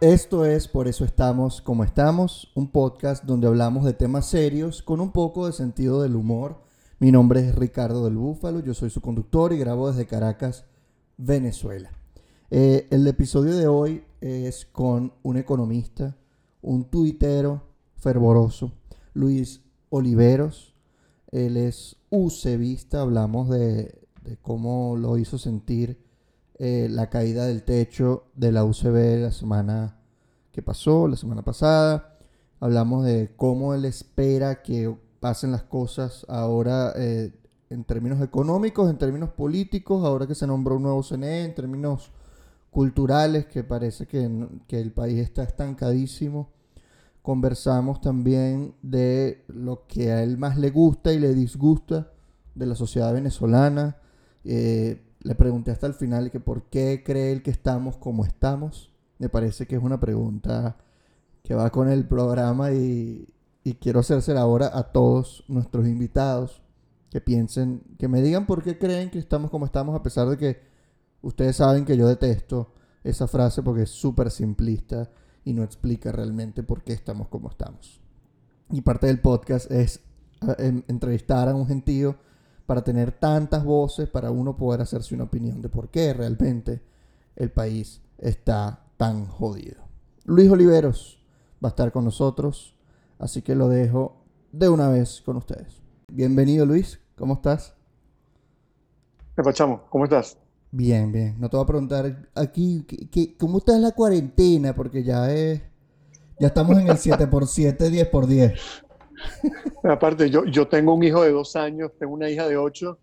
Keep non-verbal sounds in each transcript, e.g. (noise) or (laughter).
Esto es Por eso estamos como estamos, un podcast donde hablamos de temas serios con un poco de sentido del humor. Mi nombre es Ricardo del Búfalo, yo soy su conductor y grabo desde Caracas, Venezuela. Eh, el episodio de hoy es con un economista, un tuitero fervoroso, Luis Oliveros. Él es UCEVista, hablamos de, de cómo lo hizo sentir eh, la caída del techo de la UCB la semana que pasó, la semana pasada. Hablamos de cómo él espera que pasen las cosas ahora eh, en términos económicos, en términos políticos, ahora que se nombró un nuevo CNE, en términos culturales, que parece que, que el país está estancadísimo. Conversamos también de lo que a él más le gusta y le disgusta de la sociedad venezolana. Eh, le pregunté hasta el final que por qué cree él que estamos como estamos. Me parece que es una pregunta que va con el programa y, y quiero hacérsela ahora a todos nuestros invitados que piensen, que me digan por qué creen que estamos como estamos, a pesar de que ustedes saben que yo detesto esa frase porque es súper simplista y no explica realmente por qué estamos como estamos. Y parte del podcast es eh, entrevistar a un gentío para tener tantas voces, para uno poder hacerse una opinión de por qué realmente el país está tan jodido. Luis Oliveros va a estar con nosotros, así que lo dejo de una vez con ustedes. Bienvenido Luis, ¿cómo estás? ¿Qué pachamos? ¿Cómo estás? Bien, bien. No te voy a preguntar aquí, cómo está la cuarentena? Porque ya es... Ya estamos en el 7x7, 10x10. Aparte, yo, yo tengo un hijo de dos años, tengo una hija de ocho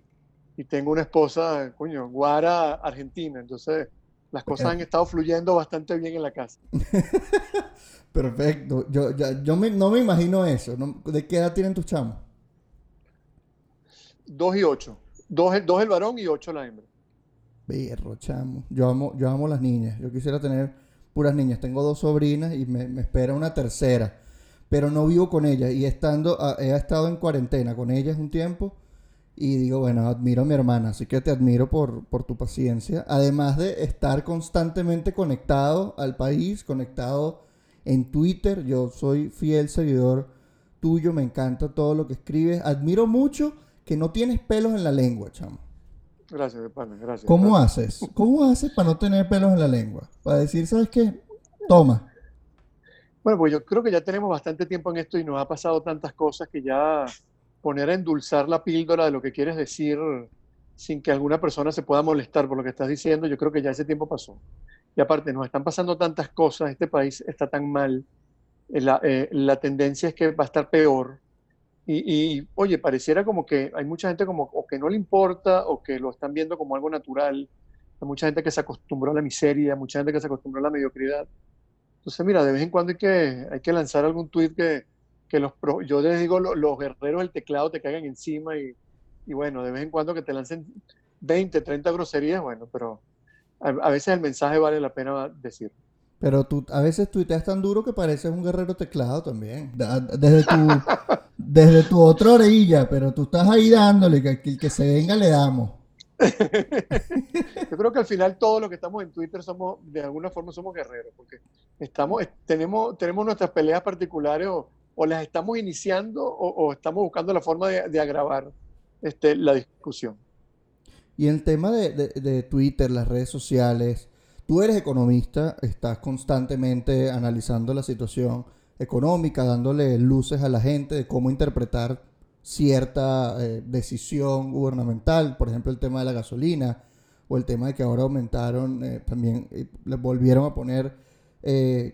y tengo una esposa, coño, Guara, Argentina. Entonces, las cosas han estado fluyendo bastante bien en la casa. (laughs) Perfecto. Yo, yo no me imagino eso. ¿De qué edad tienen tus chamos? Dos y ocho. Dos, dos el varón y ocho la hembra. Berro, chamo. Yo amo, yo amo las niñas. Yo quisiera tener puras niñas. Tengo dos sobrinas y me, me espera una tercera pero no vivo con ella y estando, ah, he estado en cuarentena con ellas un tiempo y digo, bueno, admiro a mi hermana, así que te admiro por, por tu paciencia, además de estar constantemente conectado al país, conectado en Twitter, yo soy fiel seguidor tuyo, me encanta todo lo que escribes, admiro mucho que no tienes pelos en la lengua, chamo. Gracias, pana, gracias. ¿Cómo haces? ¿Cómo haces para no tener pelos en la lengua? Para decir, ¿sabes qué? Toma. Bueno, pues yo creo que ya tenemos bastante tiempo en esto y nos ha pasado tantas cosas que ya poner a endulzar la píldora de lo que quieres decir sin que alguna persona se pueda molestar por lo que estás diciendo, yo creo que ya ese tiempo pasó. Y aparte, nos están pasando tantas cosas, este país está tan mal, eh, la, eh, la tendencia es que va a estar peor. Y, y, oye, pareciera como que hay mucha gente como que no le importa o que lo están viendo como algo natural. Hay mucha gente que se acostumbró a la miseria, mucha gente que se acostumbró a la mediocridad. Entonces, mira, de vez en cuando hay que, hay que lanzar algún tweet que, que los yo les digo, los, guerreros del teclado te caigan encima y, y, bueno, de vez en cuando que te lancen 20, 30 groserías, bueno, pero a, veces el mensaje vale la pena decir. Pero tú a veces tuiteas tan duro que pareces un guerrero teclado también. Desde tu, (laughs) desde tu otra orilla, pero tú estás ahí dándole, que el que se venga le damos. (laughs) Yo creo que al final todos los que estamos en Twitter somos, de alguna forma, somos guerreros, porque estamos, tenemos, tenemos nuestras peleas particulares o, las estamos iniciando o, estamos buscando la forma de, agravar este, la discusión. Y en tema de, de, Twitter, las redes sociales, tú eres economista, estás constantemente analizando la situación económica, dándole luces a la gente de cómo interpretar cierta eh, decisión gubernamental, por ejemplo el tema de la gasolina o el tema de que ahora aumentaron, eh, también eh, volvieron a poner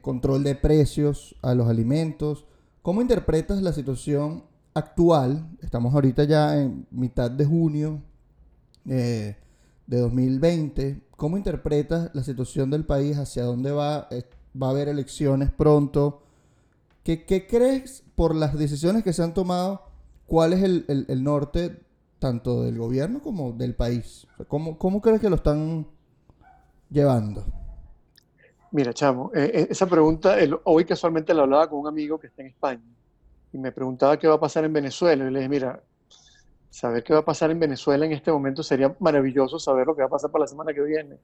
control de precios a los alimentos. ¿Cómo interpretas la situación actual? Estamos ahorita ya en mitad de junio de 2020. ¿Cómo interpretas la situación del país? ¿Hacia dónde va? ¿Va a haber elecciones pronto? ¿Qué, ¿Qué crees por las decisiones que se han tomado? ¿Cuál es el, norte tanto del gobierno como del país? ¿Cómo, cómo crees que lo están llevando? Mira, chamo, eh, eh, esa pregunta, hoy casualmente la hablaba con un amigo que está en España y me preguntaba qué va a pasar en Venezuela. Y le dije, mira, saber qué va a pasar en Venezuela en este momento sería maravilloso saber lo que va a pasar para la semana que viene.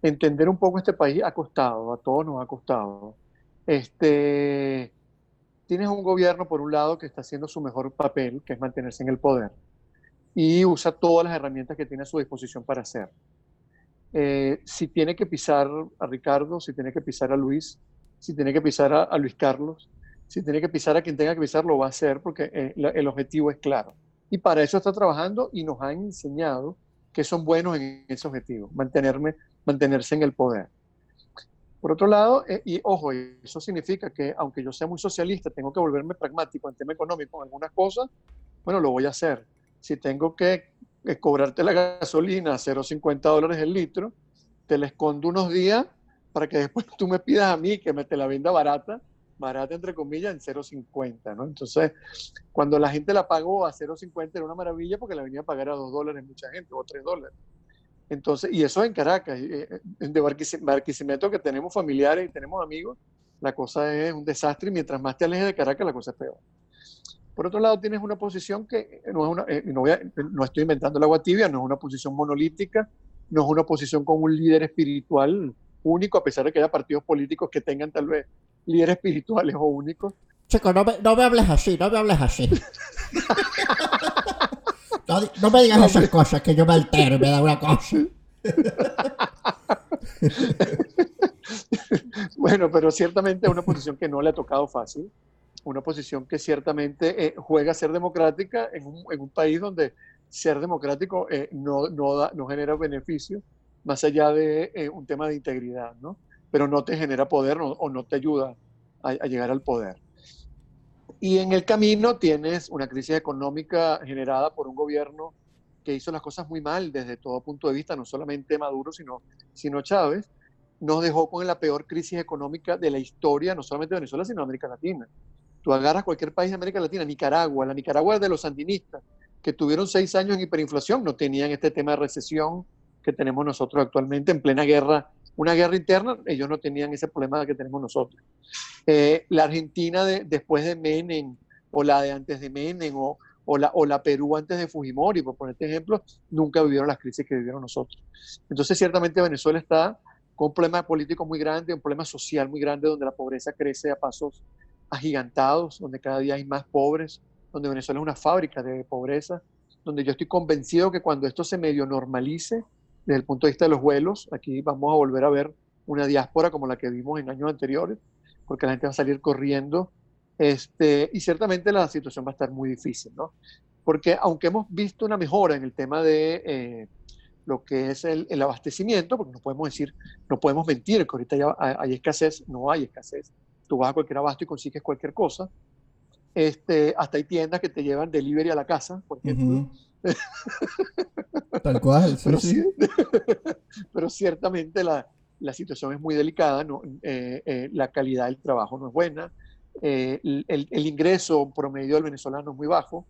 entender un poco este país ha costado, a todos nos ha costado. Este, tienes un gobierno, por un lado, que está haciendo su mejor papel, que es mantenerse en el poder, y usa todas las herramientas que tiene a su disposición para hacer. Eh, si tiene que pisar a Ricardo, si tiene que pisar a Luis, si tiene que pisar a, Luis Carlos, si tiene que pisar a quien tenga que pisar, lo va a hacer porque eh, el objetivo es claro. Y para eso está trabajando y nos han enseñado que son buenos en ese objetivo, mantenerme, mantenerse en el poder. Por otro lado, eh, y ojo, eso significa que aunque yo sea muy socialista, tengo que volverme pragmático en tema económico en algunas cosas, bueno, lo voy a hacer. Si tengo que, que cobrarte la gasolina a 0,50 dólares el litro, te la escondo unos días para que después tú me pidas a mí que me te la venda barata barata entre comillas en 0.50, ¿no? Entonces, cuando la gente la pagó a 0.50 era una maravilla porque la venía a pagar a 2 dólares mucha gente o 3 dólares. Entonces, y eso en Caracas, eh, de Barquisimeto que tenemos familiares y tenemos amigos, la cosa es un desastre y mientras más te alejes de Caracas la cosa es peor. Por otro lado, tienes una posición que no es una, eh, no, no estoy inventando el agua tibia, no es una posición monolítica, no es una posición con un líder espiritual único, a pesar de que haya partidos políticos que tengan tal vez líderes espirituales o únicos. Chico, no me, no me hables así, no me hables así. (laughs) no, me digas esas cosas, que yo me altero y me da una cosa. (laughs) bueno, pero ciertamente es una posición que no le ha tocado fácil, una posición que ciertamente eh, juega a ser democrática en un, en un, país donde ser democrático eh, no, no, da, no genera beneficios más allá de eh, un tema de integridad, ¿no? Pero no te genera poder o no te ayuda a, llegar al poder. Y en el camino tienes una crisis económica generada por un gobierno que hizo las cosas muy mal desde todo punto de vista, no solamente Maduro, sino, sino Chávez, nos dejó con la peor crisis económica de la historia, no solamente de Venezuela, sino de América Latina. Tú agarras cualquier país de América Latina, Nicaragua, la Nicaragua de los sandinistas, que tuvieron seis años en hiperinflación, no tenían este tema de recesión, que tenemos nosotros actualmente en plena guerra, una guerra interna, ellos no tenían ese problema que tenemos nosotros. Eh, la Argentina de, después de Menem, o la de antes de Menem, o, o, la, o la Perú antes de Fujimori, por ponerte ejemplo, nunca vivieron las crisis que vivieron nosotros. Entonces, ciertamente Venezuela está con un problema político muy grande, un problema social muy grande, donde la pobreza crece a pasos agigantados, donde cada día hay más pobres, donde Venezuela es una fábrica de pobreza, donde yo estoy convencido que cuando esto se medio normalice, desde el punto de vista de los vuelos, aquí vamos a volver a ver una diáspora como la que vimos en años anteriores, porque la gente va a salir corriendo. Este, y ciertamente la situación va a estar muy difícil, ¿no? Porque aunque hemos visto una mejora en el tema de eh, lo que es el, abastecimiento, porque no podemos decir, no podemos mentir que ahorita ya hay escasez, no hay escasez. Tú vas a cualquier abasto y consigues cualquier cosa. Este, hasta hay tiendas que te llevan delivery a la casa, por ejemplo. Tal cual, pero, (laughs) pero, ciertamente la, la, situación es muy delicada, ¿no? Eh, eh, la calidad del trabajo no es buena, eh, el, el, ingreso promedio del venezolano es muy bajo,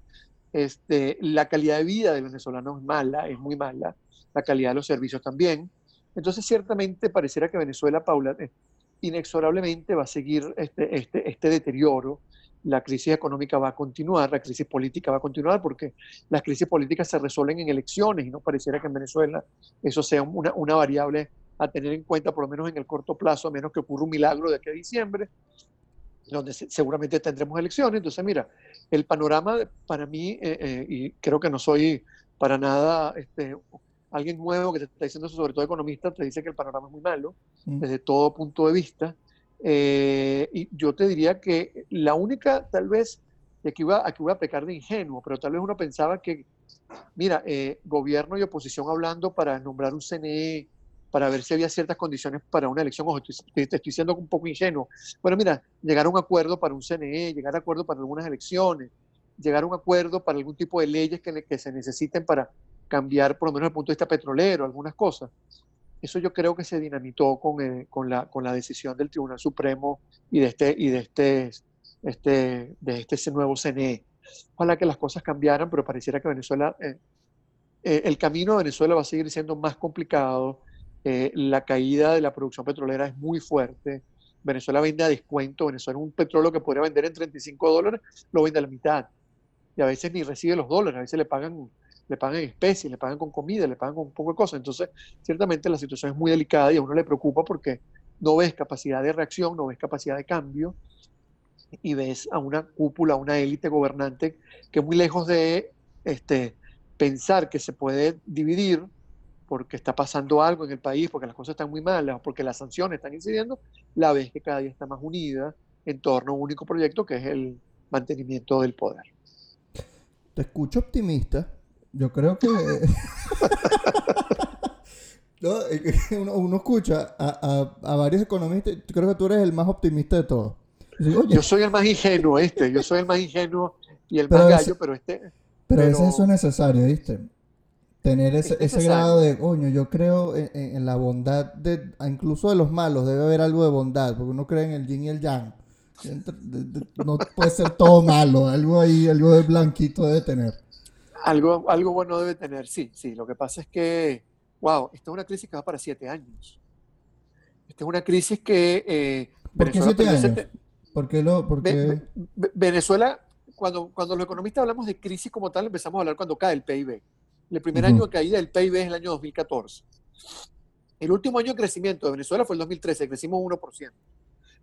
este, la calidad de vida del venezolano es mala, es muy mala, la calidad de los servicios también. Entonces, ciertamente pareciera que Venezuela, Paula, inexorablemente va a seguir este, este, este deterioro la crisis económica va a continuar, la crisis política va a continuar, porque las crisis políticas se resuelven en elecciones y no pareciera que en Venezuela eso sea una, una variable a tener en cuenta, por lo menos en el corto plazo, a menos que ocurra un milagro de aquí a diciembre, donde seguramente tendremos elecciones. Entonces, mira, el panorama para mí, eh, eh, y creo que no soy para nada este, alguien nuevo que te está diciendo eso, sobre todo economista, te dice que el panorama es muy malo mm. desde todo punto de vista. Eh, y yo te diría que la única, tal vez, y aquí voy, a, aquí voy a pecar de ingenuo, pero tal vez uno pensaba que, mira, eh, gobierno y oposición hablando para nombrar un CNE, para ver si había ciertas condiciones para una elección, ojo, te, estoy siendo un poco ingenuo. Bueno, mira, llegar a un acuerdo para un CNE, llegar a acuerdo para algunas elecciones, llegar a un acuerdo para algún tipo de leyes que, que se necesiten para cambiar, por lo menos desde el punto de vista petrolero, algunas cosas. Eso yo creo que se dinamitó con, eh, con, la, con la decisión del Tribunal Supremo y de este, y de este, este, de este nuevo CNE. Ojalá que las cosas cambiaran, pero pareciera que Venezuela, eh, eh, el camino de Venezuela va a seguir siendo más complicado. la caída de la producción petrolera es muy fuerte. Venezuela vende a descuento. Venezuela un petróleo que podría vender en 35 dólares, lo vende a la mitad. Y a veces ni recibe los dólares, a veces le pagan le pagan en especies, le pagan con comida, le pagan con un poco de cosas. Entonces, ciertamente la situación es muy delicada y a uno le preocupa porque no ves capacidad de reacción, no ves capacidad de cambio y ves a una cúpula, a una élite gobernante que muy lejos de este, pensar que se puede dividir porque está pasando algo en el país, porque las cosas están muy malas, porque las sanciones están incidiendo, la ves que cada día está más unida en torno a un único proyecto que es el mantenimiento del poder. Te escucho optimista. Yo creo que... (laughs) uno, escucha a, varios economistas, creo que tú eres el más optimista de todos. yo soy el más ingenuo, este, yo soy el más ingenuo y el más gallo, pero este... Pero, eso es necesario, ¿viste? Tener ese, ese grado de, coño, yo creo en, la bondad, de, incluso de los malos, debe haber algo de bondad, porque uno cree en el yin y el yang. No puede ser todo malo, algo ahí, algo de blanquito debe tener. Algo, algo bueno debe tener, sí, sí. Lo que pasa es que, wow, esta es una crisis que va para siete años. Esta es una crisis que... Eh, ¿Por qué siete años? ¿Por qué lo, Venezuela, cuando, cuando los economistas hablamos de crisis como tal, empezamos a hablar cuando cae el PIB. El primer año de caída del PIB es el año 2014. El último año de crecimiento de Venezuela fue el 2013, crecimos 1%.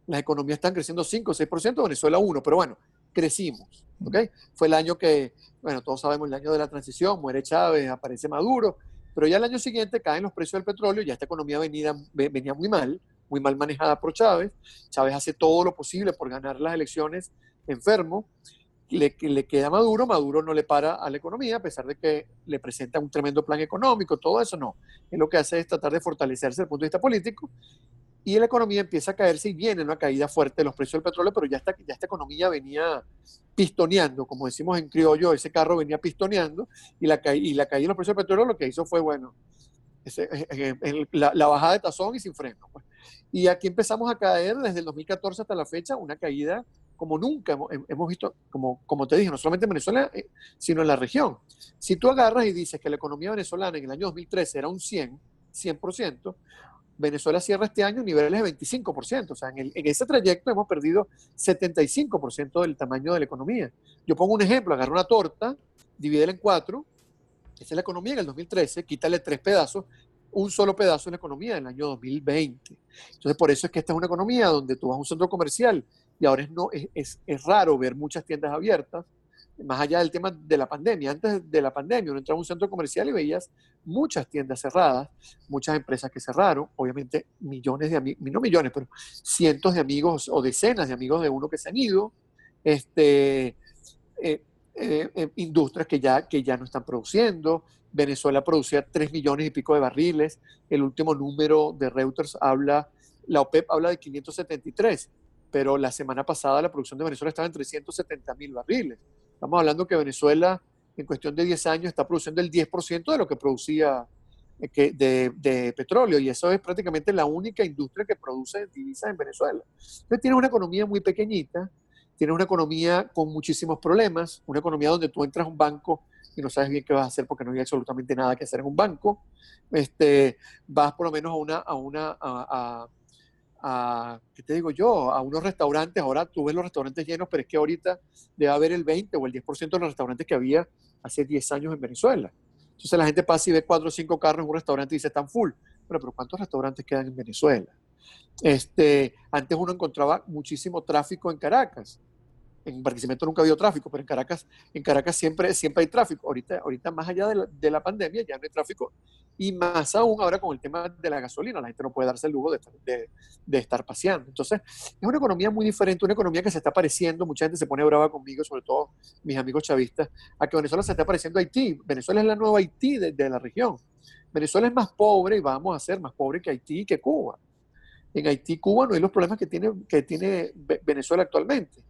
Las economías están creciendo 5 o 6%, Venezuela 1, pero bueno, crecimos. ¿okay? Fue el año que, bueno, todos sabemos el año de la transición, muere Chávez, aparece Maduro, pero ya el año siguiente caen los precios del petróleo, ya esta economía venía, venía muy mal, muy mal manejada por Chávez. Chávez hace todo lo posible por ganar las elecciones enfermo le, le queda Maduro, Maduro no le para a la economía, a pesar de que le presenta un tremendo plan económico, todo eso no. Él lo que hace es tratar de fortalecerse desde el punto de vista político y la economía empieza a caerse y viene una caída fuerte de los precios del petróleo, pero ya esta, ya esta economía venía pistoneando, como decimos en criollo, ese carro venía pistoneando y la, y la caída de los precios del petróleo lo que hizo fue, bueno, ese, eh, eh, la, bajada de tazón y sin freno. Pues. Y aquí empezamos a caer desde el 2014 hasta la fecha, una caída como nunca hemos visto, como, como te dije, no solamente en Venezuela, eh, sino en la región. Si tú agarras y dices que la economía venezolana en el año 2013 era un 100, 100%, Venezuela cierra este año niveles de 25%. O sea, en, en ese trayecto hemos perdido 75% del tamaño de la economía. Yo pongo un ejemplo, agarra una torta, divídela en cuatro, esa es la economía en el 2013, quítale tres pedazos, un solo pedazo de la economía en el año 2020. Entonces, por eso es que esta es una economía donde tú vas a un centro comercial y ahora es, no, es, es, raro ver muchas tiendas abiertas, más allá del tema de la pandemia. Antes de la pandemia uno entraba a un centro comercial y veías muchas tiendas cerradas, muchas empresas que cerraron, obviamente millones de amigos, no millones, pero cientos de amigos o decenas de amigos de uno que se han ido, este, eh, eh, eh, industrias que ya, que ya no están produciendo. Venezuela producía 3 millones y pico de barriles. El último número de Reuters habla, la OPEP habla de 573 pero la semana pasada la producción de Venezuela estaba en 370 mil barriles. Estamos hablando que Venezuela en cuestión de 10 años está produciendo el 10% de lo que producía eh, de, petróleo y eso es prácticamente la única industria que produce divisas en Venezuela. Entonces tiene una economía muy pequeñita, tiene una economía con muchísimos problemas, una economía donde tú entras a un banco y no sabes bien qué vas a hacer porque no hay absolutamente nada que hacer en un banco. Este, vas por lo menos a una, a una a, a, ¿qué te digo yo? A unos restaurantes, ahora tú ves los restaurantes llenos, pero es que ahorita debe haber el 20 o el 10% de los restaurantes que había hace 10 años en Venezuela. Entonces la gente pasa y ve cuatro o cinco carros en un restaurante y dice, están full. Pero, pero ¿cuántos restaurantes quedan en Venezuela? Este, antes uno encontraba muchísimo tráfico en Caracas en Barquisimeto nunca había tráfico, pero en Caracas, en Caracas siempre, siempre hay tráfico. Ahorita, ahorita más allá de la, de la, pandemia ya no hay tráfico y más aún ahora con el tema de la gasolina, la gente no puede darse el lujo de, de, estar paseando. Entonces, es una economía muy diferente, una economía que se está pareciendo, mucha gente se pone brava conmigo, sobre todo mis amigos chavistas, a que Venezuela se está pareciendo a Haití. Venezuela es la nueva Haití de, de la región. Venezuela es más pobre y vamos a ser más pobre que Haití y que Cuba. En Haití, Cuba no hay los problemas que tiene, que tiene Venezuela actualmente.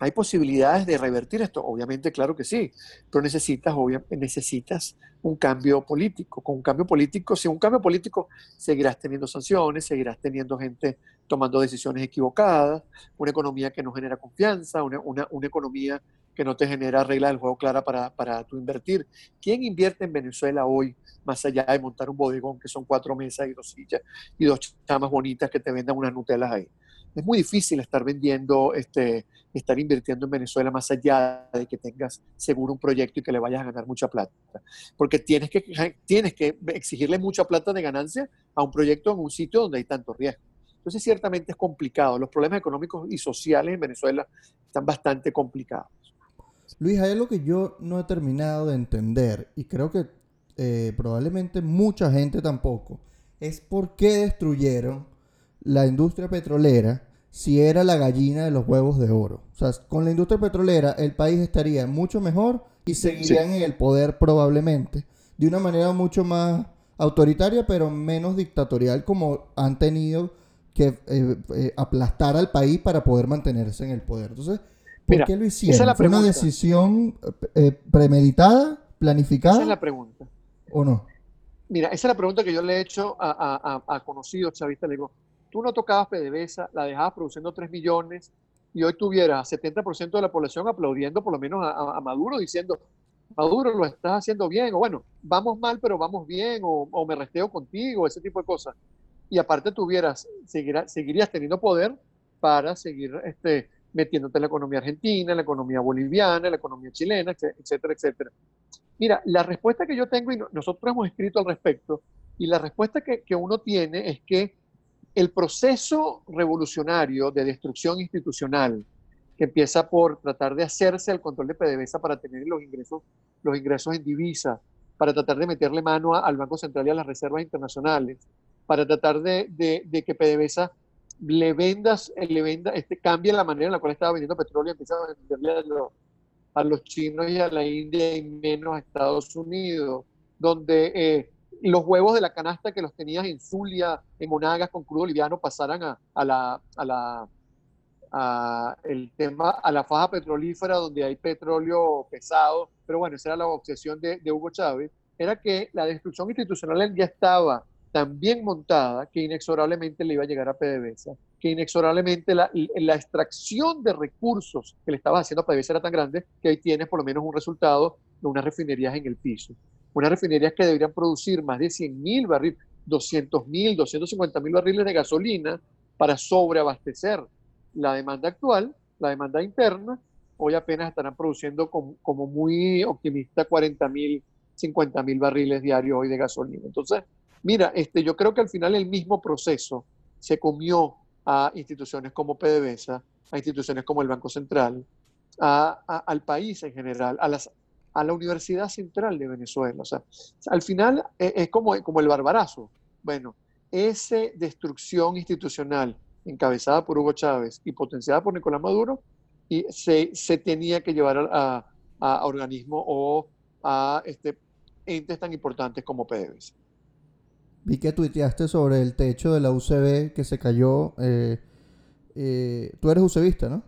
¿Hay posibilidades de revertir esto? Obviamente, claro que sí, pero necesitas, necesitas un cambio político. Con un cambio político, si un cambio político, seguirás teniendo sanciones, seguirás teniendo gente tomando decisiones equivocadas, una economía que no genera confianza, una, una, economía que no te genera reglas del juego clara para, para tu invertir. ¿Quién invierte en Venezuela hoy, más allá de montar un bodegón que son cuatro mesas y dos sillas y dos chamas bonitas que te vendan unas Nutelas ahí? Es muy difícil estar vendiendo, este, estar invirtiendo en Venezuela más allá de que tengas seguro un proyecto y que le vayas a ganar mucha plata. Porque tienes que, tienes que exigirle mucha plata de ganancia a un proyecto en un sitio donde hay tanto riesgo. Entonces, ciertamente es complicado. Los problemas económicos y sociales en Venezuela están bastante complicados. Luis, hay algo que yo no he terminado de entender y creo que eh, probablemente mucha gente tampoco. Es por qué destruyeron la industria petrolera si era la gallina de los huevos de oro. O sea, con la industria petrolera el país estaría mucho mejor y seguirían en el poder probablemente de una manera mucho más autoritaria pero menos dictatorial como han tenido que eh, eh, aplastar al país para poder mantenerse en el poder. Entonces, ¿por qué lo hicieron? ¿Fue una decisión eh, premeditada, planificada? Esa es la pregunta. ¿O no? Mira, esa es la pregunta que yo le he hecho a, a, a conocidos chavistas. Le digo, tú no tocabas PDVSA, la dejabas produciendo 3 millones y hoy tuvieras 70% de la población aplaudiendo por lo menos a, Maduro diciendo, Maduro lo estás haciendo bien, o bueno, vamos mal pero vamos bien, o, me resteo contigo, ese tipo de cosas. Y aparte tuvieras, seguirías teniendo poder para seguir este, metiéndote en la economía argentina, en la economía boliviana, la economía chilena, etcétera, etcétera. Mira, la respuesta que yo tengo, y nosotros hemos escrito al respecto, y la respuesta que uno tiene es que el proceso revolucionario de destrucción institucional, que empieza por tratar de hacerse el control de PDVSA para tener los ingresos, los ingresos en divisa, para tratar de meterle mano al Banco Central y a las reservas internacionales, para tratar de, que PDVSA le vendas, le venda, este, cambie la manera en la cual estaba vendiendo petróleo y empieza a venderle a, los chinos y a la India y menos a Estados Unidos, donde eh, los huevos de la canasta que los tenías en Zulia, en Monagas con crudo liviano pasaran a, la, a la a el tema a la faja petrolífera donde hay petróleo pesado, pero bueno, esa era la obsesión de, Hugo Chávez, era que la destrucción institucional ya estaba tan bien montada que inexorablemente le iba a llegar a PDVSA, que inexorablemente la, la extracción de recursos que le estaba haciendo a PDVSA era tan grande que ahí tienes por lo menos un resultado de unas refinerías en el piso unas refinerías que deberían producir más de 100 mil barriles, 200 mil, 250 mil barriles de gasolina para sobreabastecer la demanda actual, la demanda interna, hoy apenas estarán produciendo como, muy optimista 40 mil, 50 mil barriles diarios hoy de gasolina. Entonces, mira, este, yo creo que al final el mismo proceso se comió a instituciones como PDVSA, a instituciones como el Banco Central, al país en general, a las a la Universidad Central de Venezuela. O sea, al final e, es, como, como el barbarazo. Bueno, esa destrucción institucional encabezada por Hugo Chávez y potenciada por Nicolás Maduro, y se, se tenía que llevar a, a, organismos o a este, entes tan importantes como PDVSA. Vi que tuiteaste sobre el techo de la UCB que se cayó. Eh, eh, tú eres UCBista, ¿no?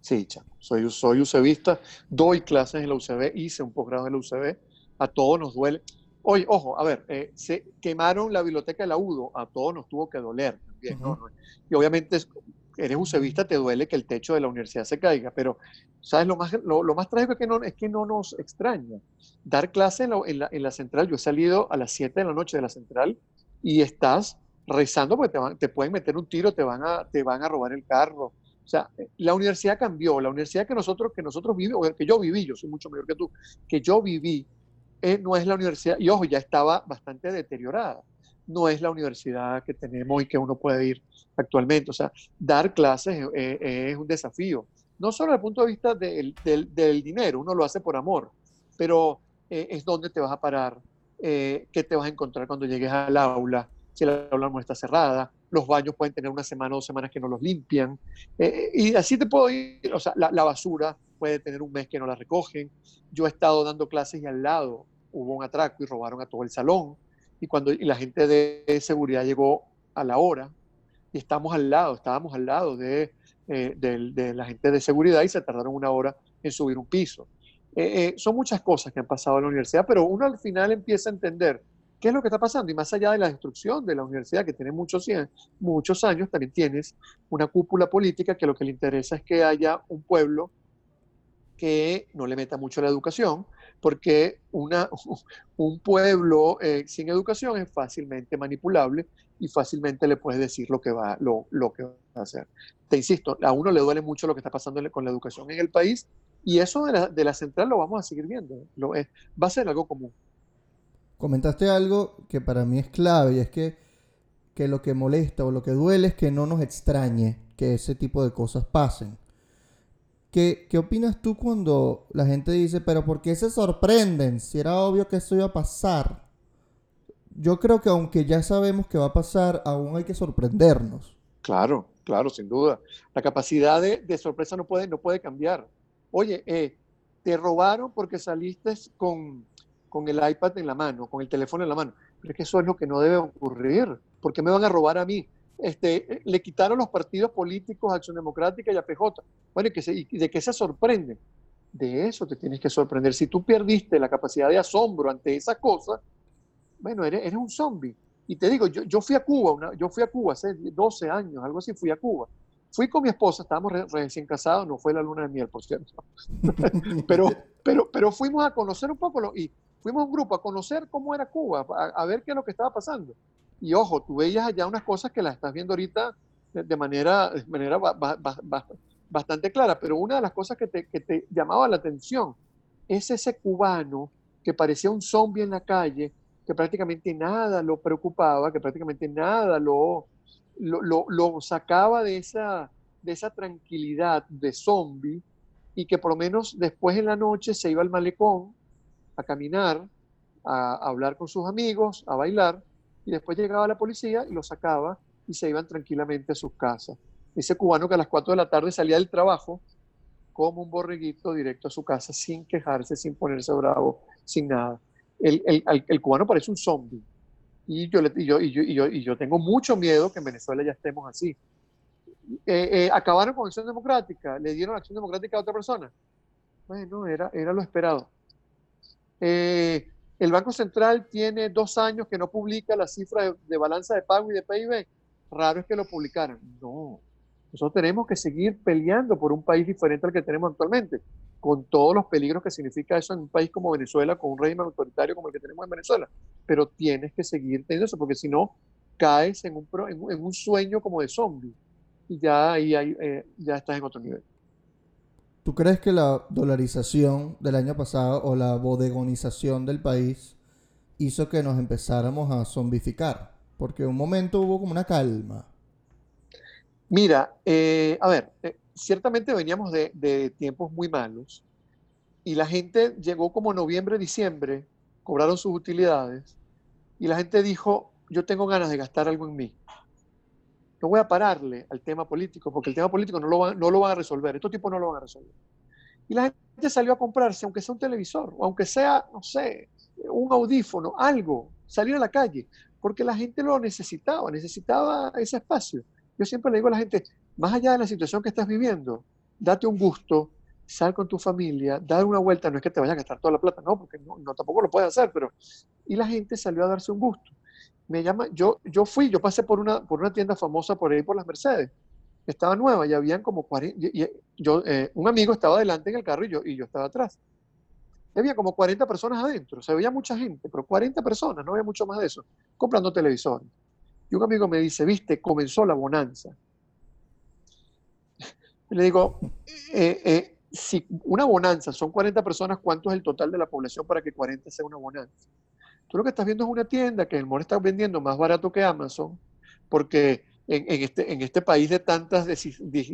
Sí, chamo. Soy, soy UCBista, doy clases en la UCB, hice un posgrado en la UCB, a todos nos duele. Oye, ojo, a ver, eh, se quemaron la biblioteca de la UDO, a todos nos tuvo que doler también, Y obviamente eres UCBista, te duele que el techo de la universidad se caiga, pero ¿sabes? Lo más, lo, más trágico es que, no, es que no nos extraña. Dar clase en la, en, la, en la, central, yo he salido a las 7 de la noche de la central y estás rezando porque te, te pueden meter un tiro, te van, a, te van a robar el carro, sea, la universidad cambió, la universidad que nosotros, que nosotros vivimos, que yo viví, yo soy mucho mayor que tú, que yo viví, eh, no es la universidad, y ojo, ya estaba bastante deteriorada, no es la universidad que tenemos y que uno puede ir actualmente. O sea, dar clases eh, eh, es un desafío, no solo desde el punto de vista del, del, dinero, uno lo hace por amor, pero es dónde te vas a parar, qué te vas a encontrar cuando llegues al aula, si el aula no está cerrada, los baños pueden tener una semana o dos semanas que no los limpian, eh, y así te puedo ir, o sea, la, basura puede tener un mes que no la recogen. Yo he estado dando clases y al lado hubo un atraco y robaron a todo el salón, y cuando y la gente de seguridad llegó a la hora, y estamos al lado, estábamos al lado de, eh, de, la gente de seguridad y se tardaron una hora en subir un piso. Eh, son muchas cosas que han pasado en la universidad, pero uno al final empieza a entender ¿Qué es lo que está pasando? Y más allá de la destrucción de la universidad, que tiene muchos, años, también tienes una cúpula política que lo que le interesa es que haya un pueblo que no le meta mucho la educación, porque una, (laughs) un pueblo eh, sin educación es fácilmente manipulable y fácilmente le puedes decir lo que, va, lo, lo que a hacer. Te insisto, a uno le duele mucho lo que está pasando con la educación en el país y eso de la, de la central lo vamos a seguir viendo. Lo, es, va a ser algo común. Comentaste algo que para mí es clave y es que, que lo que molesta o lo que duele es que no nos extrañe que ese tipo de cosas pasen. ¿Qué, ¿Qué, opinas tú cuando la gente dice, pero ¿por qué se sorprenden si era obvio que eso iba a pasar? Yo creo que aunque ya sabemos que va a pasar, aún hay que sorprendernos. Claro, claro, sin duda. La capacidad de, de sorpresa no puede, no puede cambiar. Oye, eh, te robaron porque saliste con, con el iPad en la mano, con el teléfono en la mano. Pero es que eso es lo que no debe ocurrir. ¿Por qué me van a robar a mí? Este, le quitaron los partidos políticos Acción Democrática y a PJ. Bueno, ¿y, que se, y de qué se sorprende? De eso te tienes que sorprender. Si tú perdiste la capacidad de asombro ante esa cosa, bueno, eres, eres un zombie. Y te digo, yo, yo fui a Cuba, una, yo fui a Cuba hace 12 años, algo así, fui a Cuba. Fui con mi esposa, estábamos re, recién casados, no fue la luna de miel, por cierto. (laughs) pero, pero, pero fuimos a conocer un poco, lo, y fuimos un grupo a conocer cómo era Cuba, a, a ver qué es lo que estaba pasando. Y ojo, tú veías allá unas cosas que las estás viendo ahorita de manera, de manera ba, ba, ba, bastante clara, pero una de las cosas que te, que te, llamaba la atención es ese cubano que parecía un zombie en la calle, que prácticamente nada lo preocupaba, que prácticamente nada lo, lo, lo, lo sacaba de esa, de esa tranquilidad de zombie y que por lo menos después en la noche se iba al malecón a caminar, a, hablar con sus amigos, a bailar, y después llegaba la policía y lo sacaba y se iban tranquilamente a sus casas. Ese cubano que a las 4 de la tarde salía del trabajo como un borreguito directo a su casa sin quejarse, sin ponerse bravo, sin nada. El, el, el cubano parece un zombie. Y yo, y, yo, y, yo, y, yo, y yo tengo mucho miedo que en Venezuela ya estemos así. Eh, eh, acabaron con Acción Democrática, le dieron Acción Democrática a otra persona. Bueno, era, era lo esperado. Eh, el Banco Central tiene dos años que no publica la cifra de, de, balanza de pago y de PIB. Raro es que lo publicaran. No. Nosotros tenemos que seguir peleando por un país diferente al que tenemos actualmente, con todos los peligros que significa eso en un país como Venezuela, con un régimen autoritario como el que tenemos en Venezuela. Pero tienes que seguir teniendo eso, porque si no, caes en un, sueño como de zombie. Y ya ahí eh, ya estás en otro nivel. ¿Tú crees que la dolarización del año pasado o la bodegonización del país hizo que nos empezáramos a zombificar? Porque un momento hubo como una calma. Mira, eh, a ver, eh, ciertamente veníamos de, de, tiempos muy malos y la gente llegó como noviembre, diciembre, cobraron sus utilidades y la gente dijo, yo tengo ganas de gastar algo en mí no voy a pararle al tema político, porque el tema político no lo, van, no lo van a resolver, estos tipos no lo van a resolver. Y la gente salió a comprarse, aunque sea un televisor, o aunque sea, no sé, un audífono, algo, salir a la calle, porque la gente lo necesitaba, necesitaba ese espacio. Yo siempre le digo a la gente, más allá de la situación que estás viviendo, date un gusto, sal con tu familia, dar una vuelta, no es que te vayas a gastar toda la plata, no, porque no, no tampoco lo puedes hacer, pero... Y la gente salió a darse un gusto me llama, yo, yo fui, yo pasé por una, por una tienda famosa por ahí por las Mercedes, estaba nueva y habían como 40, y, yo, eh, un amigo estaba adelante en el carro y yo, y yo estaba atrás. Había como 40 personas adentro, se veía mucha gente, pero 40 personas, no había mucho más de eso, comprando televisores. Y un amigo me dice, viste, comenzó la bonanza. (laughs) Le digo, eh, eh, si una bonanza son 40 personas, ¿cuánto es el total de la población para que 40 sea una bonanza? Tú lo que estás viendo es una tienda que el mall está vendiendo más barato que Amazon, porque en, este, este país de tantas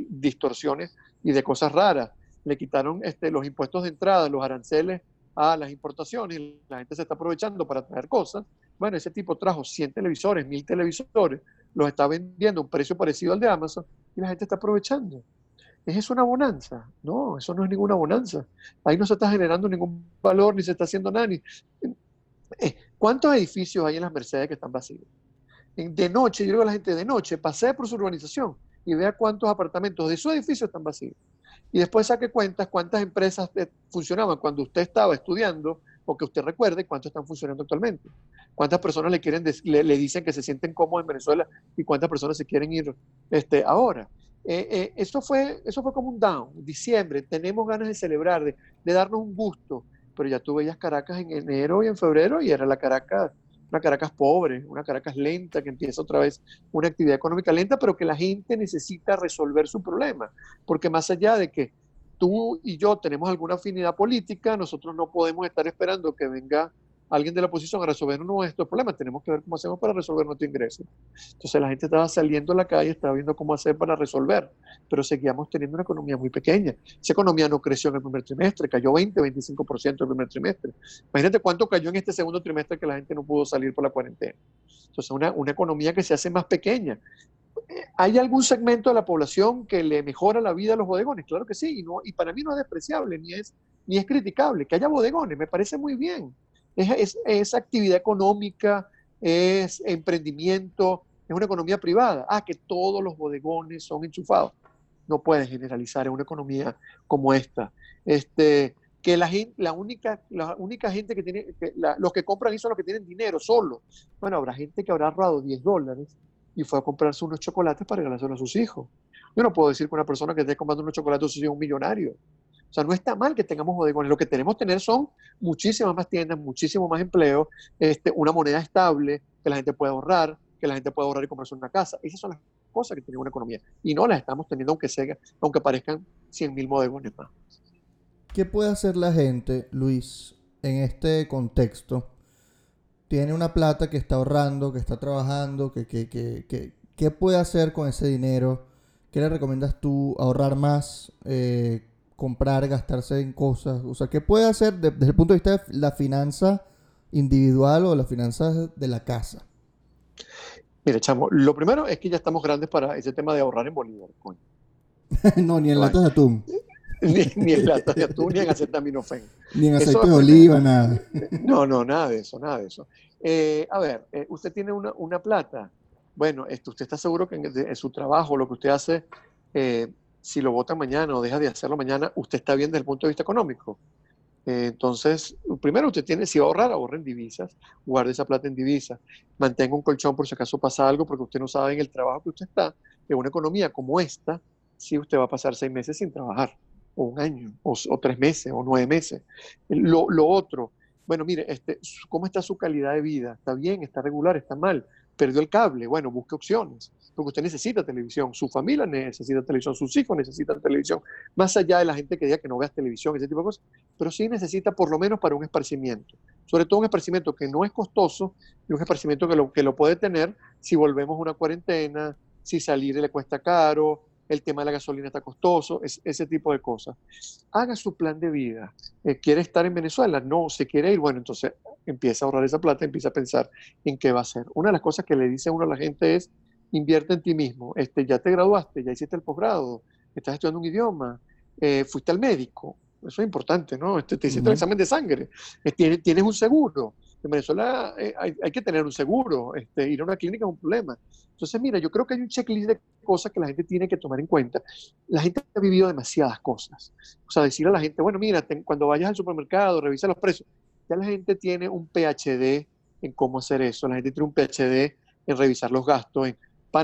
distorsiones y de cosas raras, le quitaron este, los impuestos de entrada, los aranceles a las importaciones, y la gente se está aprovechando para traer cosas. Bueno, ese tipo trajo 100 televisores, 1000 televisores, los está vendiendo a un precio parecido al de Amazon y la gente está aprovechando. ¿Es eso una bonanza? No, eso no es ninguna bonanza. Ahí no se está generando ningún valor, ni se está haciendo nada. Ni... Eh, ¿Cuántos edificios hay en las Mercedes que están vacíos? De noche, yo digo a la gente de noche, pasee por su urbanización y vea cuántos apartamentos de su edificio están vacíos. Y después saque cuentas cuántas empresas funcionaban cuando usted estaba estudiando o que usted recuerde cuántos están funcionando actualmente. Cuántas personas le, quieren le, dicen que se sienten cómodos en Venezuela y cuántas personas se quieren ir este, ahora. Eh, eh, eso, fue, eso fue como un down, diciembre, tenemos ganas de celebrar, de, de, darnos un gusto, pero ya tú veías Caracas en enero y en febrero y era la Caracas, una Caracas pobre, una Caracas lenta, que empieza otra vez una actividad económica lenta, pero que la gente necesita resolver su problema, porque más allá de que tú y yo tenemos alguna afinidad política, nosotros no podemos estar esperando que venga alguien de la oposición a resolver estos problemas, tenemos que ver cómo hacemos para resolver nuestro ingreso. Entonces la gente estaba saliendo a la calle, estaba viendo cómo hacer para resolver, pero seguíamos teniendo una economía muy pequeña. Esa economía no creció en el primer trimestre, cayó 20, 25% el primer trimestre. Imagínate cuánto cayó en este segundo trimestre que la gente no pudo salir por la cuarentena. Entonces una, una economía que se hace más pequeña. ¿Hay algún segmento de la población que le mejora la vida a los bodegones? Claro que sí, y, no, y para mí no es despreciable, ni es, ni es criticable. Que haya bodegones, me parece muy bien es, actividad económica, es emprendimiento, es una economía privada. Ah, que todos los bodegones son enchufados. No puedes generalizar en una economía como esta. Este, que la, la, única, la única gente que tiene, los que compran ahí son los que tienen dinero solo. Bueno, habrá gente que habrá ahorrado 10 dólares y fue a comprarse unos chocolates para regalárselo a sus hijos. Yo no puedo decir que una persona que esté comprando unos chocolates sea un millonario. O sea, no está mal que tengamos bodegones. Lo que tenemos que tener son muchísimas más tiendas, muchísimo más empleo, este, una moneda estable, que la gente pueda ahorrar, que la gente pueda ahorrar y comprarse una casa. Esas son las cosas que tiene una economía. Y no las estamos teniendo aunque, sea, aunque parezcan 100.000 bodegones más. ¿Qué puede hacer la gente, Luis, en este contexto? Tiene una plata que está ahorrando, que está trabajando, que, que, que, ¿qué puede hacer con ese dinero? ¿Qué le recomiendas tú? ¿Ahorrar más? Eh, comprar, gastarse en cosas? O sea, ¿qué puede hacer desde el punto de vista de la finanza individual o la finanza de la casa? Mira, chamo, lo primero es que ya estamos grandes para ese tema de ahorrar en bolívar, (laughs) no, (laughs) ni en latas de atún. ni, en latas de atún, ni en acetaminofén. Ni en aceite de oliva, nada. (laughs) No, no, nada de eso, nada de eso. Eh, a ver, eh, usted tiene una, una plata. Bueno, esto, usted está seguro que en, su trabajo, lo que usted hace, eh, si lo vota mañana o deja de hacerlo mañana, usted está bien desde el punto de vista económico. Eh, entonces, primero usted tiene, si va a ahorrar, ahorre en divisas, guarde esa plata en divisas, mantenga un colchón por si acaso pasa algo, porque usted no sabe en el trabajo que usted está, en una economía como esta, si usted va a pasar seis meses sin trabajar, o un año, o, tres meses, o nueve meses. Lo, lo, otro, bueno, mire, este, ¿cómo está su calidad de vida? ¿Está bien? ¿Está regular? ¿Está mal? ¿Perdió el cable? Bueno, busque opciones porque usted necesita televisión, su familia necesita televisión, sus hijos necesitan televisión, más allá de la gente que diga que no veas televisión, ese tipo de cosas, pero sí necesita por lo menos para un esparcimiento, sobre todo un esparcimiento que no es costoso y un esparcimiento que lo, que lo puede tener si volvemos a una cuarentena, si salir le cuesta caro, el tema de la gasolina está costoso, es, ese tipo de cosas. Haga su plan de vida. Eh, ¿Quiere estar en Venezuela? No, se quiere ir. Bueno, entonces empieza a ahorrar esa plata, empieza a pensar en qué va a hacer. Una de las cosas que le dice uno a la gente es, invierte en ti mismo. Este, ya te graduaste, ya hiciste el posgrado, estás estudiando un idioma, eh, fuiste al médico. Eso es importante, ¿no? Este, te hiciste el examen de sangre, eh, tienes, tienes, un seguro. En Venezuela eh, hay, hay, que tener un seguro, este, ir a una clínica es un problema. Entonces, mira, yo creo que hay un checklist de cosas que la gente tiene que tomar en cuenta. La gente ha vivido demasiadas cosas. O sea, decirle a la gente, bueno, mira, cuando vayas al supermercado, revisa los precios. Ya la gente tiene un PhD en cómo hacer eso. La gente tiene un PhD en revisar los gastos, en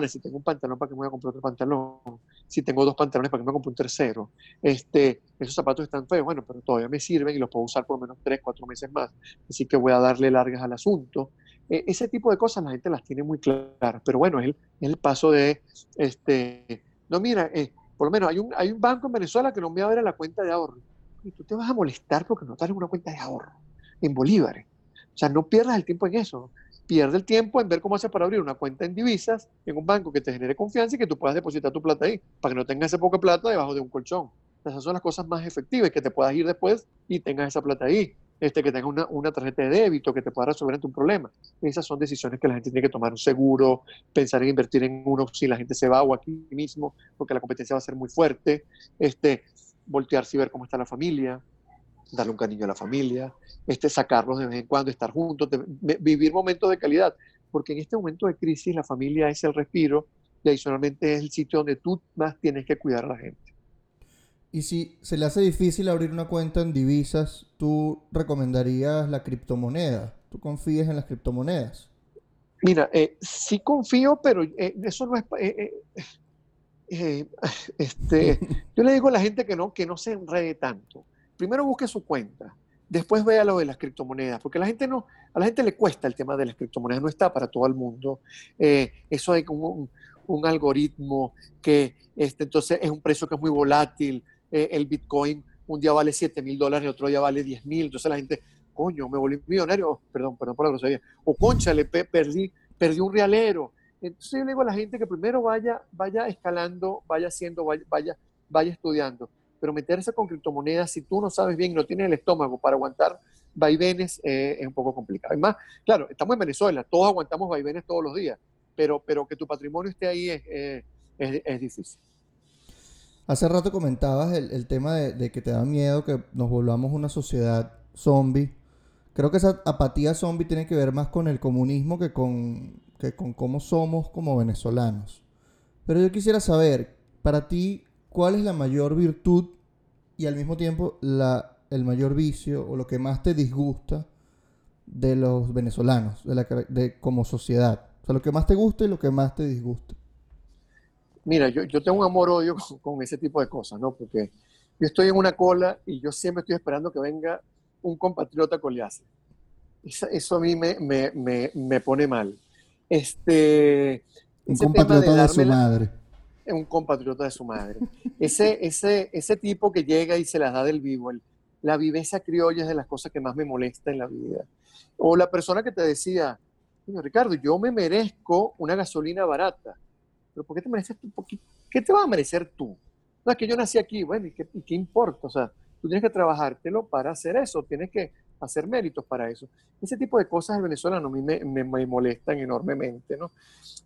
si tengo un pantalón, ¿para qué me voy a comprar otro pantalón? Si tengo dos pantalones, ¿para qué me compro un tercero? Este, esos zapatos están feos, bueno, pero todavía me sirven y los puedo usar por lo menos tres, cuatro meses más. Así que voy a darle largas al asunto. E, ese tipo de cosas la gente las tiene muy claras, pero bueno, es el, el paso de, este, no, mira, eh, por lo menos hay un, hay un banco en Venezuela que no me va a ver a la cuenta de ahorro. Y tú te vas a molestar porque no te una cuenta de ahorro en bolívares. O sea, no pierdas el tiempo en eso pierde el tiempo en ver cómo hace para abrir una cuenta en divisas en un banco que te genere confianza y que tú puedas depositar tu plata ahí, para que no tengas esa poca plata debajo de un colchón. Esas son las cosas más efectivas, que te puedas ir después y tengas esa plata ahí. Este, que tengas una, una tarjeta de débito que te pueda resolver tu problema. Esas son decisiones que la gente tiene que tomar. Un seguro, pensar en invertir en uno si la gente se va o aquí mismo, porque la competencia va a ser muy fuerte. Este, voltearse y ver cómo está la familia darle un cariño a la familia, este, sacarlos de vez en cuando, estar juntos, vivir momentos de calidad, porque en este momento de crisis la familia es el respiro y adicionalmente es el sitio donde tú más tienes que cuidar a la gente. Y si se le hace difícil abrir una cuenta en divisas, ¿tú recomendarías la criptomoneda? ¿Tú confías en las criptomonedas? Mira, eh, sí confío, pero eh, eso no es... Eh, eh, (laughs) este, (laughs) yo le digo a la gente que no, que no se enrede tanto. Primero busque su cuenta, después vea lo de las criptomonedas, porque la gente no, a la gente le cuesta el tema de las criptomonedas, no está para todo el mundo. Eh, eso hay como un, un, algoritmo que este, entonces es un precio que es muy volátil. Eh, el Bitcoin un día vale 7 mil dólares y otro día vale 10 mil. Entonces la gente, coño, me volví millonario, oh, perdón, perdón por la grosería, o concha, le perdí, perdí un realero. Entonces yo le digo a la gente que primero vaya, vaya escalando, vaya haciendo, vaya, vaya, vaya estudiando. Pero meterse con criptomonedas, si tú no sabes bien, no tienes el estómago para aguantar vaivenes, eh, es un poco complicado. Además, claro, estamos en Venezuela, todos aguantamos vaivenes todos los días, pero, pero que tu patrimonio esté ahí es, eh, difícil. Hace rato comentabas el, tema de, de, que te da miedo que nos volvamos una sociedad zombie. Creo que esa apatía zombie tiene que ver más con el comunismo que con que con cómo somos como venezolanos. Pero yo quisiera saber, para ti, ¿cuál es la mayor virtud y al mismo tiempo la, el mayor vicio o lo que más te disgusta de los venezolanos, de, la, de como sociedad? O sea, lo que más te gusta y lo que más te disgusta. Mira, yo, yo tengo un amor-odio con, con, ese tipo de cosas, ¿no? Porque yo estoy en una cola y yo siempre estoy esperando que venga un compatriota colease. Eso, eso a mí me, me, me, me pone mal. Este, un compatriota de, de, su madre. Un compatriota de su madre. ese, ese, ese tipo que llega y se las da del vivo, la viveza criolla es de las cosas que más me molesta en la vida. O la persona que te decía, Ricardo, yo me merezco una gasolina barata. Pero ¿por qué te mereces tú? ¿Qué, ¿Qué te va a merecer tú? No, es que yo nací aquí, bueno, ¿y qué, ¿y qué importa? O sea, tú tienes que trabajártelo para hacer eso, tienes que hacer méritos para eso. Ese tipo de cosas el venezolano a me, me, me molestan enormemente, ¿no?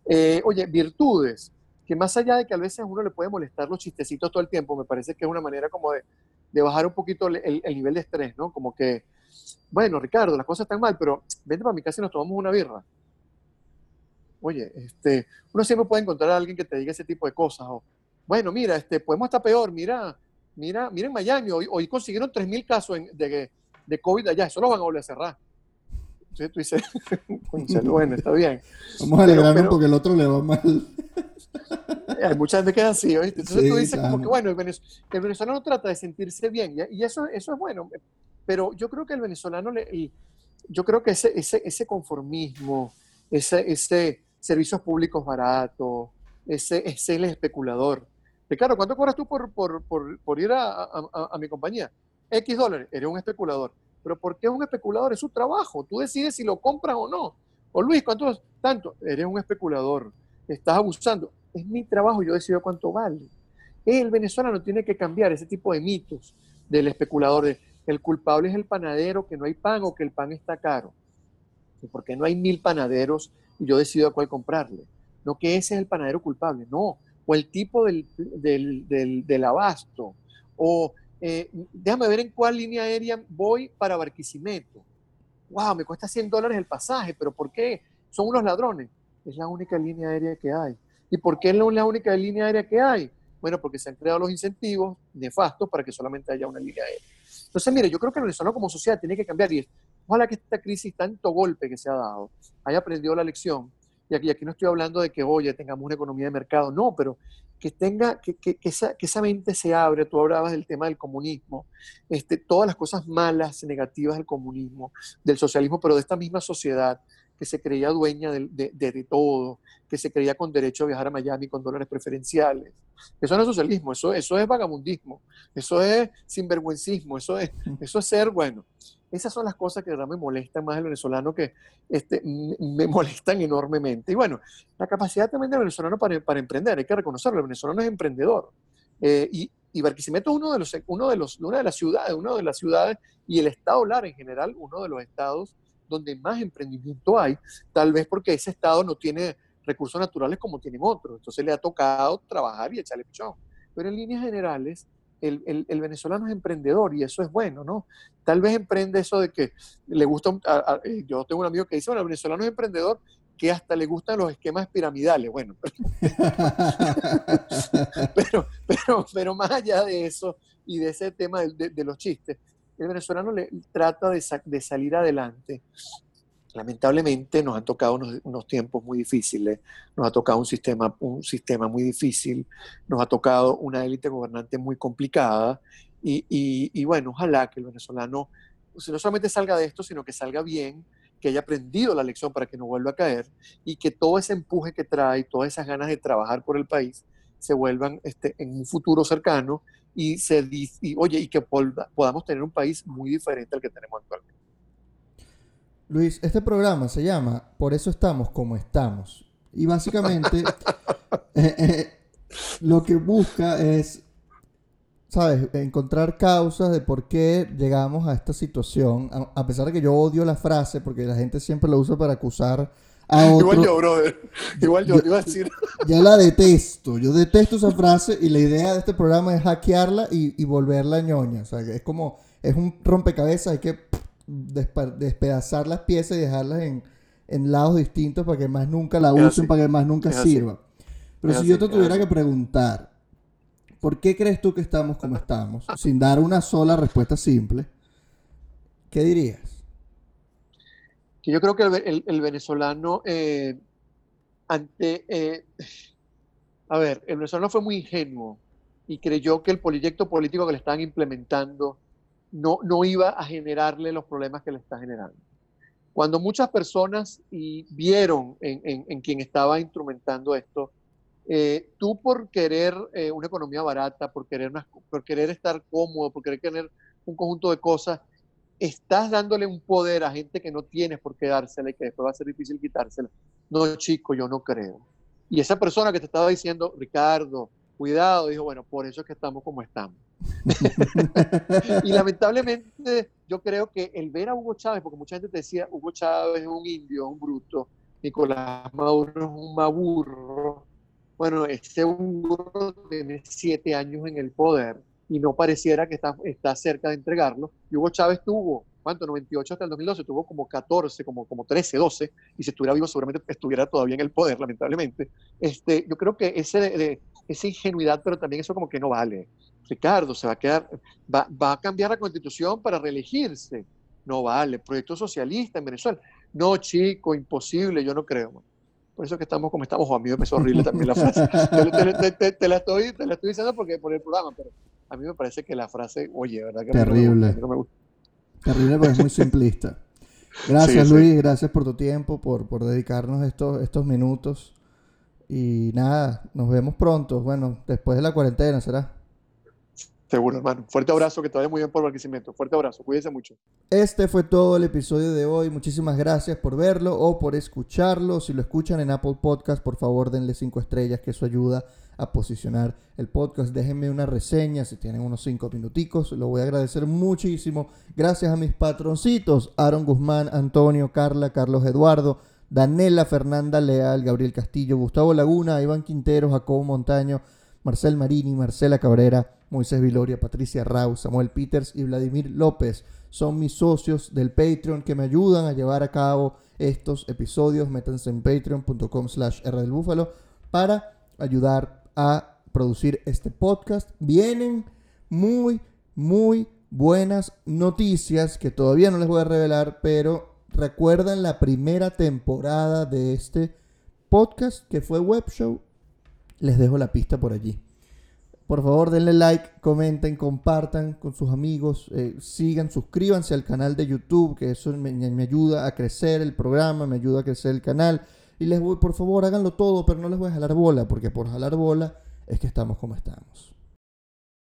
Eh, oye, virtudes, que más allá de que a veces uno le puede molestar los chistecitos todo el tiempo, me parece que es una manera como de, de bajar un poquito el, el, el, nivel de estrés, ¿no? Como que, bueno, Ricardo, las cosas están mal, pero vente para mi casa y nos tomamos una birra. Oye, este, uno siempre puede encontrar a alguien que te diga ese tipo de cosas. O, bueno, mira, este, podemos estar peor, mira, mira, mira en Miami, hoy, hoy consiguieron 3.000 casos en, de, de COVID allá, eso lo van a volver a cerrar. Entonces tú dices, (laughs) bueno, está bien. Vamos a alegrarnos porque el otro le va mal. (laughs) Hay mucha gente que es así, ¿oíste? Entonces sí, tú dices claro. como que, bueno, el, venez el, venezolano trata de sentirse bien y, eso, eso es bueno, pero yo creo que el venezolano, le, y yo creo que ese, ese, ese conformismo, ese, ese servicios públicos baratos, ese, ese el especulador. Ricardo, ¿cuánto cobras tú por, por, por, por ir a, a, a mi compañía? X dólares, eres un especulador. Pero ¿por qué es un especulador? Es su trabajo. Tú decides si lo compras o no. O Luis, ¿cuánto? Tanto. Eres un especulador. Estás abusando. Es mi trabajo, yo decido cuánto vale. El venezolano tiene que cambiar ese tipo de mitos del especulador. El culpable es el panadero, que no hay pan o que el pan está caro. Porque no hay mil panaderos y yo decido a cuál comprarle. No que ese es el panadero culpable, no. O el tipo del, del, del, del abasto. O eh, déjame ver en cuál línea aérea voy para Barquisimeto. Wow, me cuesta 100 dólares el pasaje, pero ¿por qué? Son unos ladrones. Es la única línea aérea que hay. ¿Y por qué es la única línea aérea que hay? Bueno, porque se han creado los incentivos nefastos para que solamente haya una línea aérea. Entonces, mire, yo creo que el venezolano como sociedad tiene que cambiar y ojalá que esta crisis, tanto golpe que se ha dado, haya aprendido la lección. Y aquí, aquí no estoy hablando de que, oye, tengamos una economía de mercado, no, pero que tenga, que, que, esa, que esa mente se abre, tú hablabas del tema del comunismo, este, todas las cosas malas, negativas del comunismo, del socialismo, pero de esta misma sociedad que se creía dueña de, de, todo, que se creía con derecho a viajar a Miami con dólares preferenciales. Eso no es socialismo, eso, eso es vagabundismo, eso es sinvergüencismo, eso es, eso es ser, bueno, esas son las cosas que de verdad me molestan más del venezolano, que este, me molestan enormemente. Y bueno, la capacidad también del venezolano para, para emprender, hay que reconocerlo, el venezolano es emprendedor. Eh, y, y, Barquisimeto es uno de los, uno de los, una de las ciudades, una de las ciudades, y el estado Lara en general, uno de los estados donde más emprendimiento hay, tal vez porque ese estado no tiene recursos naturales como tienen otros, entonces le ha tocado trabajar y echarle pichón. Pero en líneas generales, el, el, el, venezolano es emprendedor y eso es bueno, ¿no? Tal vez emprende eso de que le gusta, a, a, yo tengo un amigo que dice, bueno, el venezolano es emprendedor que hasta le gustan los esquemas piramidales, bueno, (laughs) (laughs) pero, pero, pero, más allá de eso y de ese tema de, de, de los chistes, el venezolano le, trata de, salir adelante. Lamentablemente nos han tocado unos, tiempos muy difíciles, nos ha tocado un sistema, un sistema muy difícil, nos ha tocado una élite gobernante muy complicada. Y, y, bueno, ojalá que el venezolano no solamente salga de esto, sino que salga bien, que haya aprendido la lección para que no vuelva a caer y que todo ese empuje que trae, todas esas ganas de trabajar por el país, se vuelvan este, en un futuro cercano y, se, y, oye, y que podamos tener un país muy diferente al que tenemos actualmente. Luis, este programa se llama Por eso estamos como estamos. Y básicamente (laughs) eh, eh, lo que busca es, ¿sabes? Encontrar causas de por qué llegamos a esta situación. A, pesar de que yo odio la frase, porque la gente siempre la usa para acusar a (laughs) otro. Igual yo, brother. Igual yo, te iba a decir. Ya la detesto. Yo detesto esa frase y la idea de este programa es hackearla y, y volverla ñoña. O sea, es como, es un rompecabezas, hay que despedazar las piezas y dejarlas en, lados distintos para que más nunca la usen, para que más nunca sirva. Pero si yo te tuviera que preguntar, ¿por qué crees tú que estamos como estamos? Sin dar una sola respuesta simple, ¿qué dirías? Que yo creo que el, venezolano, eh, ante. Eh, (laughs) a ver, el venezolano fue muy ingenuo y creyó que el proyecto político que le estaban implementando no, no iba a generarle los problemas que le está generando. Cuando muchas personas y vieron en, quien estaba instrumentando esto, eh, tú por querer eh, una economía barata, por querer, por querer estar cómodo, por querer tener un conjunto de cosas, estás dándole un poder a gente que no tienes por qué dársela y que después va a ser difícil quitársela. No, chico, yo no creo. Y esa persona que te estaba diciendo, Ricardo, cuidado, dijo, bueno, por eso es que estamos como estamos. (laughs) y lamentablemente yo creo que el ver a Hugo Chávez, porque mucha gente te decía, Hugo Chávez es un indio, un bruto, Nicolás Maduro es un maburro. Bueno, ese burro tiene siete años en el poder y no pareciera que está, está cerca de entregarlo. Y Hugo Chávez tuvo, ¿cuánto? 98 hasta el 2012, tuvo como 14, como, como 13, 12, y si estuviera vivo seguramente estuviera todavía en el poder, lamentablemente. Este, yo creo que ese de, esa ingenuidad, pero también eso como que no vale. Ricardo, se va a quedar, va, va a cambiar la constitución para reelegirse. No vale. Proyecto socialista en Venezuela. No, chico, imposible, yo no creo. Por eso que estamos como estamos, o a mí me horrible también la frase. (laughs) te, la estoy, te la estoy diciendo porque por el programa, pero a mí me parece que la frase, oye, ¿verdad? Que Terrible. No me gusta. Terrible, pero es muy (laughs) simplista. Gracias, Luis, gracias por tu tiempo, por, por dedicarnos estos, estos minutos. Y nada, nos vemos pronto. Bueno, después de la cuarentena será. Seguro, hermano. Fuerte abrazo, que te vaya muy bien por crecimiento. Fuerte abrazo, cuídense mucho. Este fue todo el episodio de hoy. Muchísimas gracias por verlo o por escucharlo. Si lo escuchan en Apple Podcast, por favor denle cinco estrellas, que eso ayuda a posicionar el podcast. Déjenme una reseña si tienen unos cinco minuticos. Lo voy a agradecer muchísimo. Gracias a mis patroncitos, Aaron Guzmán, Antonio, Carla, Carlos Eduardo. Danela Fernanda Leal, Gabriel Castillo, Gustavo Laguna, Iván Quintero, Jacobo Montaño, Marcel Marini, Marcela Cabrera, Moisés Viloria, Patricia Rau, Samuel Peters y Vladimir López. Son mis socios del Patreon que me ayudan a llevar a cabo estos episodios. Métanse en patreon.com slash Búfalo para ayudar a producir este podcast. Vienen muy, muy buenas noticias que todavía no les voy a revelar, pero recuerdan la primera temporada de este podcast que fue Web Show, les dejo la pista por allí. Por favor, denle like, comenten, compartan con sus amigos, eh, sigan, suscríbanse al canal de YouTube, que eso me, me, ayuda a crecer el programa, me ayuda a crecer el canal. Y les voy, por favor, háganlo todo, pero no les voy a jalar bola, porque por jalar bola es que estamos como estamos.